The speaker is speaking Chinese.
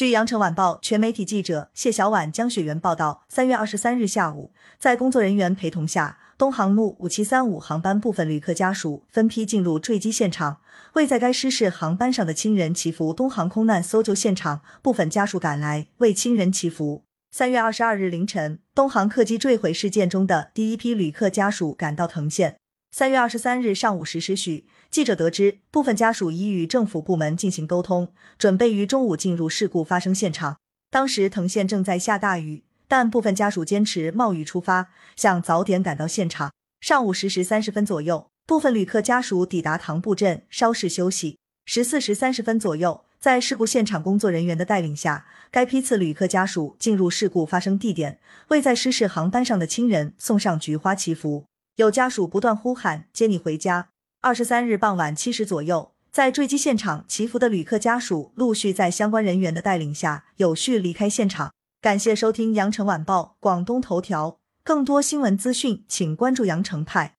据羊城晚报全媒体记者谢小婉、江雪媛报道，三月二十三日下午，在工作人员陪同下，东航怒五七三五航班部分旅客家属分批进入坠机现场，为在该失事航班上的亲人祈福。东航空难搜救现场，部分家属赶来为亲人祈福。三月二十二日凌晨，东航客机坠毁事件中的第一批旅客家属赶到藤县。三月二十三日上午十时许，记者得知，部分家属已与政府部门进行沟通，准备于中午进入事故发生现场。当时藤县正在下大雨，但部分家属坚持冒雨出发，想早点赶到现场。上午十时三十分左右，部分旅客家属抵达塘埠镇稍事休息。十四时三十分左右，在事故现场工作人员的带领下，该批次旅客家属进入事故发生地点，为在失事航班上的亲人送上菊花祈福。有家属不断呼喊接你回家。二十三日傍晚七时左右，在坠机现场祈福的旅客家属陆续在相关人员的带领下有序离开现场。感谢收听羊城晚报广东头条，更多新闻资讯请关注羊城派。